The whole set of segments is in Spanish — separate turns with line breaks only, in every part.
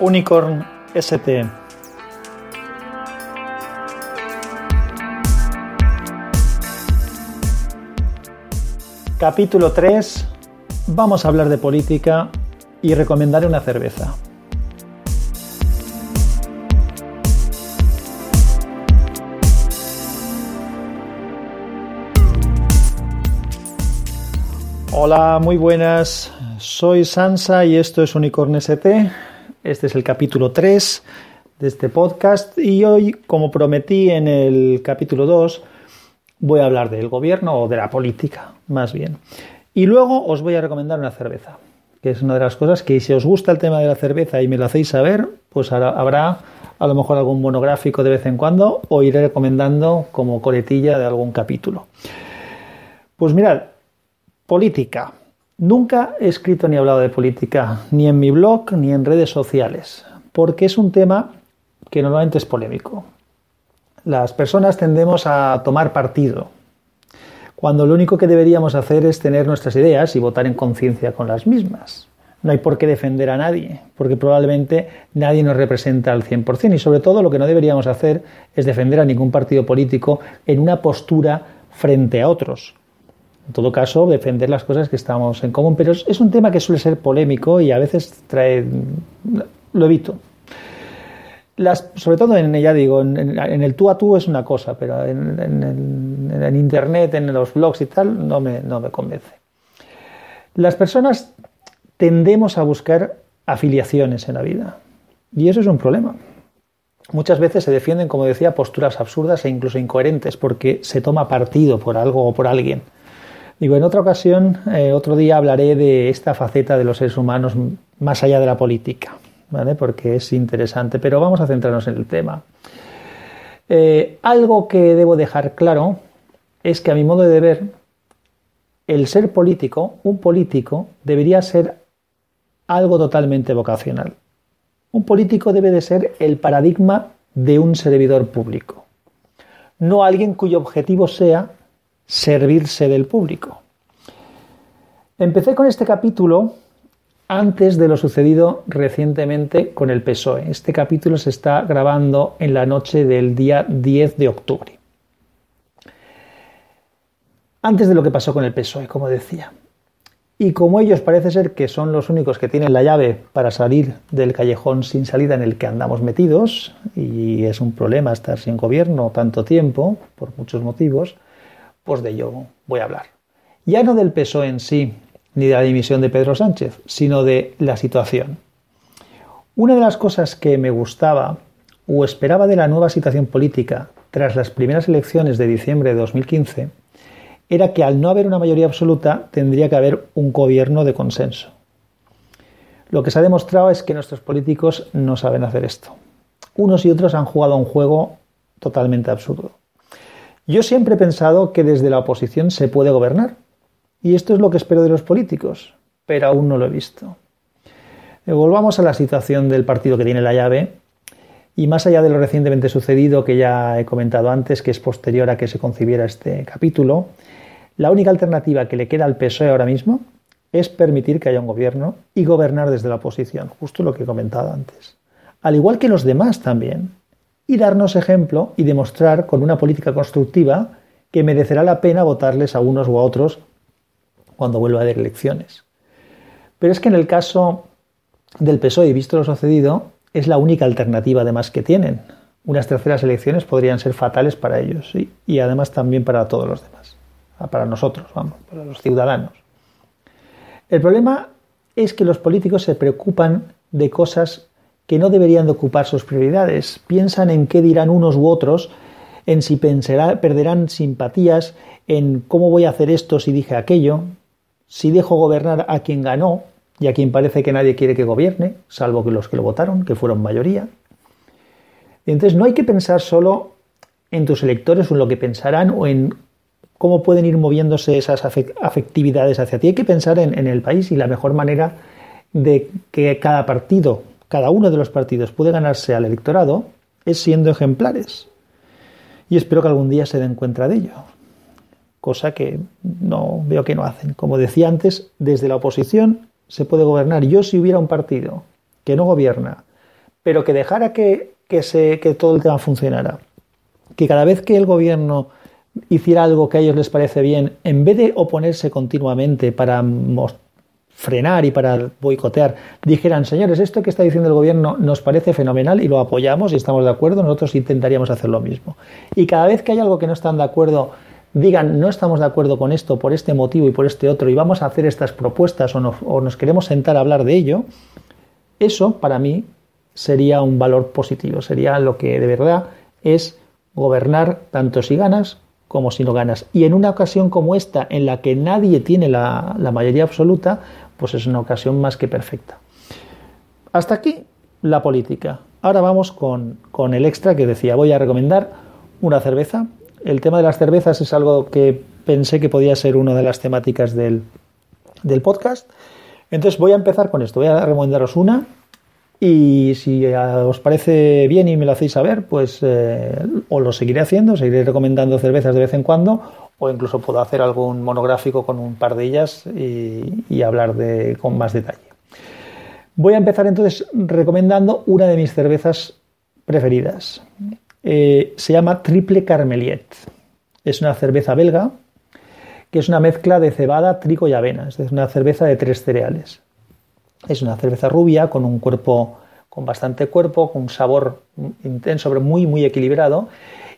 Unicorn ST. Capítulo 3. Vamos a hablar de política y recomendaré una cerveza. Hola, muy buenas. Soy Sansa y esto es Unicorn ST. Este es el capítulo 3 de este podcast y hoy, como prometí en el capítulo 2, voy a hablar del gobierno o de la política, más bien. Y luego os voy a recomendar una cerveza, que es una de las cosas que si os gusta el tema de la cerveza y me lo hacéis saber, pues habrá a lo mejor algún monográfico de vez en cuando o iré recomendando como coletilla de algún capítulo. Pues mirad, política. Nunca he escrito ni hablado de política, ni en mi blog, ni en redes sociales, porque es un tema que normalmente es polémico. Las personas tendemos a tomar partido, cuando lo único que deberíamos hacer es tener nuestras ideas y votar en conciencia con las mismas. No hay por qué defender a nadie, porque probablemente nadie nos representa al 100%. Y sobre todo lo que no deberíamos hacer es defender a ningún partido político en una postura frente a otros. En todo caso, defender las cosas que estamos en común. Pero es un tema que suele ser polémico y a veces trae. Lo evito. Las, sobre todo en, ya digo, en, el tú a tú es una cosa, pero en, internet, en los blogs y tal, no me, no me convence. Las personas tendemos a buscar afiliaciones en la vida. Y eso es un problema. Muchas veces se defienden, como decía, posturas absurdas e incluso incoherentes porque se toma partido por algo o por alguien. Digo, en otra ocasión, eh, otro día hablaré de esta faceta de los seres humanos más allá de la política, ¿vale? Porque es interesante, pero vamos a centrarnos en el tema. Eh, algo que debo dejar claro es que a mi modo de ver, el ser político, un político, debería ser algo totalmente vocacional. Un político debe de ser el paradigma de un servidor público, no alguien cuyo objetivo sea servirse del público. Empecé con este capítulo antes de lo sucedido recientemente con el PSOE. Este capítulo se está grabando en la noche del día 10 de octubre. Antes de lo que pasó con el PSOE, como decía. Y como ellos parece ser que son los únicos que tienen la llave para salir del callejón sin salida en el que andamos metidos, y es un problema estar sin gobierno tanto tiempo, por muchos motivos, pues de ello voy a hablar. Ya no del PSOE en sí, ni de la dimisión de Pedro Sánchez, sino de la situación. Una de las cosas que me gustaba o esperaba de la nueva situación política tras las primeras elecciones de diciembre de 2015 era que al no haber una mayoría absoluta tendría que haber un gobierno de consenso. Lo que se ha demostrado es que nuestros políticos no saben hacer esto. Unos y otros han jugado un juego totalmente absurdo. Yo siempre he pensado que desde la oposición se puede gobernar. Y esto es lo que espero de los políticos, pero aún no lo he visto. Eh, volvamos a la situación del partido que tiene la llave. Y más allá de lo recientemente sucedido que ya he comentado antes, que es posterior a que se concibiera este capítulo, la única alternativa que le queda al PSOE ahora mismo es permitir que haya un gobierno y gobernar desde la oposición, justo lo que he comentado antes. Al igual que los demás también, y darnos ejemplo y demostrar con una política constructiva que merecerá la pena votarles a unos u a otros cuando vuelva a haber elecciones. Pero es que en el caso del PSOE, visto lo sucedido, es la única alternativa además que tienen. Unas terceras elecciones podrían ser fatales para ellos y además también para todos los demás, para nosotros, vamos, para los ciudadanos. El problema es que los políticos se preocupan de cosas que no deberían de ocupar sus prioridades. Piensan en qué dirán unos u otros, en si perderán simpatías, en cómo voy a hacer esto si dije aquello, si dejo gobernar a quien ganó y a quien parece que nadie quiere que gobierne, salvo que los que lo votaron, que fueron mayoría. Entonces no hay que pensar solo en tus electores o en lo que pensarán o en cómo pueden ir moviéndose esas afectividades hacia ti. Hay que pensar en, en el país y la mejor manera de que cada partido cada uno de los partidos puede ganarse al electorado es siendo ejemplares. Y espero que algún día se den cuenta de ello. Cosa que no veo que no hacen. Como decía antes, desde la oposición se puede gobernar. Yo si hubiera un partido que no gobierna, pero que dejara que, se, que todo el tema funcionara. Que cada vez que el gobierno hiciera algo que a ellos les parece bien, en vez de oponerse continuamente para frenar y para boicotear, dijeran, señores, esto que está diciendo el gobierno nos parece fenomenal y lo apoyamos y estamos de acuerdo, nosotros intentaríamos hacer lo mismo. Y cada vez que hay algo que no están de acuerdo, digan, no estamos de acuerdo con esto por este motivo y por este otro y vamos a hacer estas propuestas o nos, o nos queremos sentar a hablar de ello, eso para mí sería un valor positivo, sería lo que de verdad es gobernar tanto si ganas como si no ganas. Y en una ocasión como esta, en la que nadie tiene la, mayoría absoluta, pues es una ocasión más que perfecta. Hasta aquí la política. Ahora vamos con, con, el extra que decía, voy a recomendar una cerveza. El tema de las cervezas es algo que pensé que podía ser una de las temáticas del, del podcast. Entonces voy a empezar con esto. Voy a recomendaros una y si os parece bien y me lo hacéis saber, pues eh, os lo seguiré haciendo, seguiré recomendando cervezas de vez en cuando, o incluso puedo hacer algún monográfico con un par de ellas y, hablar de, con más detalle. Voy a empezar entonces recomendando una de mis cervezas preferidas. Eh, se llama Triple Carmeliet. Es una cerveza belga que es una mezcla de cebada, trigo y avena. Es una cerveza de tres cereales. Es una cerveza rubia con un cuerpo, con bastante cuerpo, con un sabor intenso, pero muy, muy equilibrado,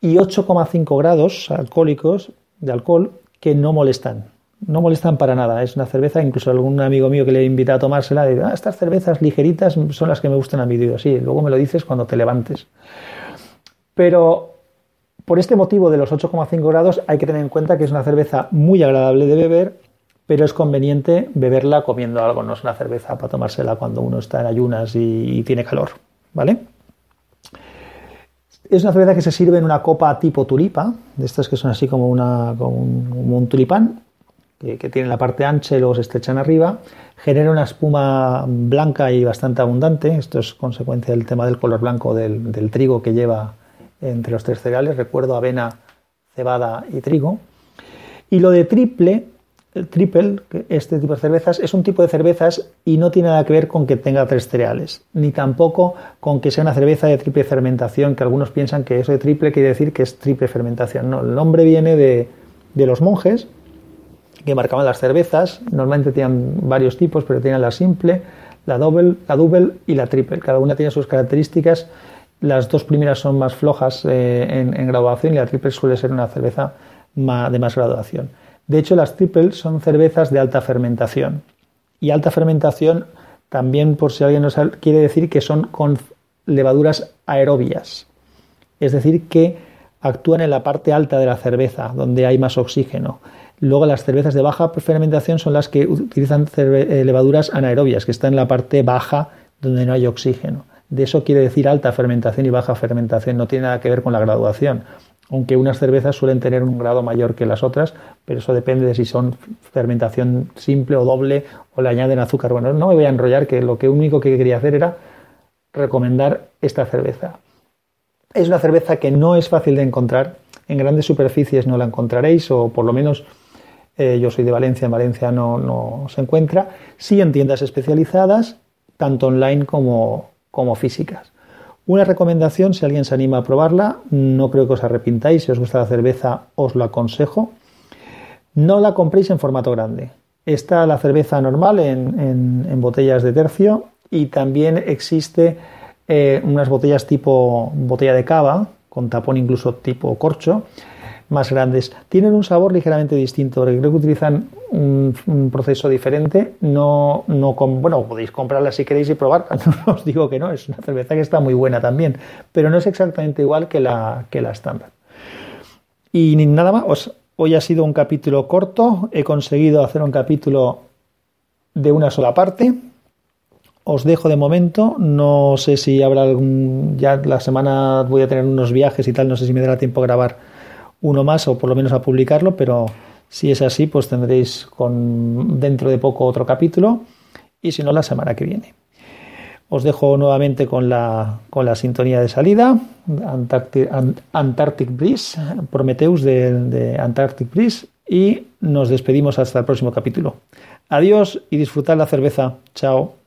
y 8,5 grados alcohólicos de alcohol que no molestan. No molestan para nada. Es una cerveza, incluso algún amigo mío que le he invitado a tomársela, dice, ah, estas cervezas ligeritas son las que me gustan a mí. Digo, sí, luego me lo dices cuando te levantes. Pero por este motivo de los 8,5 grados hay que tener en cuenta que es una cerveza muy agradable de beber pero es conveniente beberla comiendo algo, no es una cerveza para tomársela cuando uno está en ayunas y, tiene calor, ¿vale? Es una cerveza que se sirve en una copa tipo tulipa, de estas que son así como, una, un, tulipán, que, tiene la parte ancha y luego se estrechan arriba. Genera una espuma blanca y bastante abundante. Esto es consecuencia del tema del color blanco del, del trigo que lleva entre los tres cereales. Recuerdo avena, cebada y trigo. Y lo de triple triple, este tipo de cervezas, es un tipo de cervezas y no tiene nada que ver con que tenga tres cereales, ni tampoco con que sea una cerveza de triple fermentación, que algunos piensan que eso de triple quiere decir que es triple fermentación. No, el nombre viene de, los monjes que marcaban las cervezas, normalmente tenían varios tipos, pero tenían la simple, la double, la double y la triple. Cada una tiene sus características. Las dos primeras son más flojas eh, en graduación y la triple suele ser una cerveza de más graduación. De hecho, las triples son cervezas de alta fermentación. Y alta fermentación también, por si alguien no sabe, quiere decir que son con levaduras aerobias. Es decir, que actúan en la parte alta de la cerveza, donde hay más oxígeno. Luego las cervezas de baja fermentación son las que utilizan eh, levaduras anaerobias, que están en la parte baja donde no hay oxígeno. De eso quiere decir alta fermentación y baja fermentación, no tiene nada que ver con la graduación aunque unas cervezas suelen tener un grado mayor que las otras, pero eso depende de si son fermentación simple o doble o le añaden azúcar. Bueno, no me voy a enrollar, que lo único que quería hacer era recomendar esta cerveza. Es una cerveza que no es fácil de encontrar, en grandes superficies no la encontraréis, o por lo menos eh, yo soy de Valencia, en Valencia no, se encuentra, sí en tiendas especializadas, tanto online como físicas. Una recomendación, si alguien se anima a probarla, no creo que os arrepintáis, si os gusta la cerveza os lo aconsejo. No la compréis en formato grande. Está la cerveza normal en, botellas de tercio y también existe eh, unas botellas tipo botella de cava, con tapón incluso tipo corcho, más grandes. Tienen un sabor ligeramente distinto, creo que utilizan un, proceso diferente. No, no bueno, podéis comprarla si queréis y probar. No os digo que no, es una cerveza que está muy buena también, pero no es exactamente igual que la, que la estándar. Y nada más, hoy ha sido un capítulo corto. He conseguido hacer un capítulo de una sola parte. Os dejo de momento. No sé si habrá algún. Ya la semana voy a tener unos viajes y tal. No sé si me dará tiempo a grabar uno más o por lo menos a publicarlo, pero si es así, pues tendréis con, dentro de poco otro capítulo y si no, la semana que viene. Os dejo nuevamente con la, con la sintonía de salida, Antarctic, Breeze, Prometheus de, de Antarctic Breeze, y nos despedimos hasta el próximo capítulo. Adiós y disfrutad la cerveza. Chao.